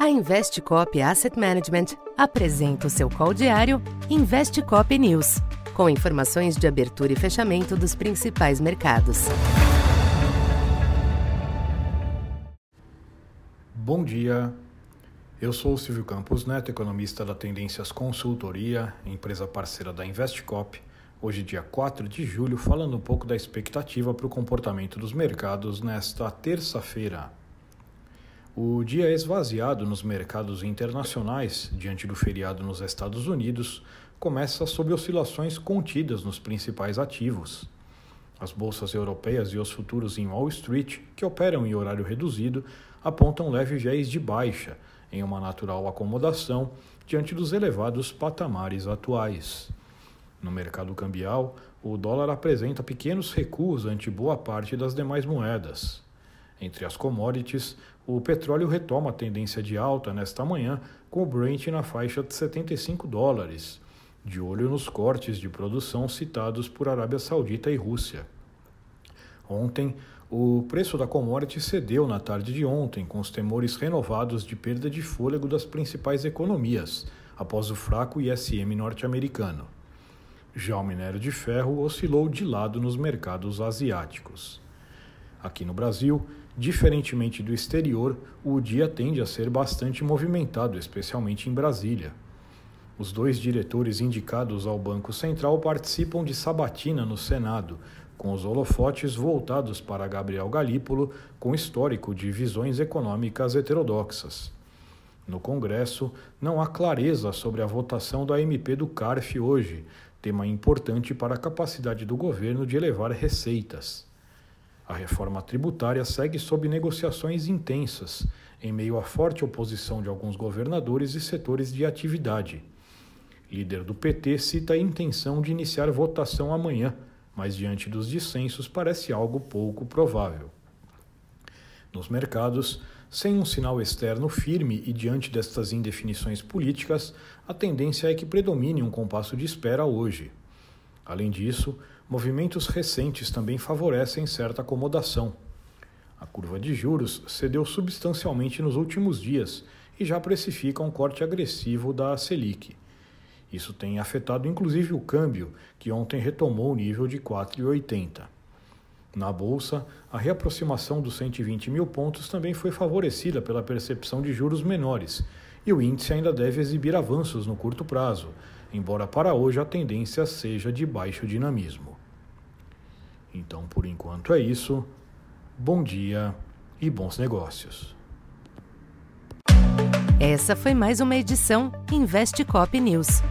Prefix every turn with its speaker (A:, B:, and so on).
A: A Investcop Asset Management apresenta o seu call diário Investcop News, com informações de abertura e fechamento dos principais mercados.
B: Bom dia. Eu sou o Silvio Campos Neto, economista da Tendências Consultoria, empresa parceira da Investcop. Hoje, dia 4 de julho, falando um pouco da expectativa para o comportamento dos mercados nesta terça-feira. O dia esvaziado nos mercados internacionais, diante do feriado nos Estados Unidos, começa sob oscilações contidas nos principais ativos. As bolsas europeias e os futuros em Wall Street, que operam em horário reduzido, apontam leve viés de baixa, em uma natural acomodação diante dos elevados patamares atuais. No mercado cambial, o dólar apresenta pequenos recuos ante boa parte das demais moedas. Entre as commodities, o petróleo retoma a tendência de alta nesta manhã, com o Brent na faixa de 75 dólares, de olho nos cortes de produção citados por Arábia Saudita e Rússia. Ontem, o preço da commodity cedeu na tarde de ontem, com os temores renovados de perda de fôlego das principais economias, após o fraco ISM norte-americano. Já o minério de ferro oscilou de lado nos mercados asiáticos. Aqui no Brasil, diferentemente do exterior, o dia tende a ser bastante movimentado, especialmente em Brasília. Os dois diretores indicados ao Banco Central participam de sabatina no Senado, com os holofotes voltados para Gabriel Galípolo, com histórico de visões econômicas heterodoxas. No Congresso, não há clareza sobre a votação da MP do CARF hoje, tema importante para a capacidade do governo de elevar receitas. A reforma tributária segue sob negociações intensas, em meio à forte oposição de alguns governadores e setores de atividade. Líder do PT cita a intenção de iniciar votação amanhã, mas diante dos dissensos parece algo pouco provável. Nos mercados, sem um sinal externo firme e diante destas indefinições políticas, a tendência é que predomine um compasso de espera hoje. Além disso, movimentos recentes também favorecem certa acomodação. A curva de juros cedeu substancialmente nos últimos dias e já precifica um corte agressivo da Selic. Isso tem afetado inclusive o câmbio, que ontem retomou o nível de 4,80. Na bolsa, a reaproximação dos 120 mil pontos também foi favorecida pela percepção de juros menores, e o índice ainda deve exibir avanços no curto prazo, embora para hoje a tendência seja de baixo dinamismo. Então, por enquanto é isso. Bom dia e bons negócios.
A: Essa foi mais uma edição Investe Cop News.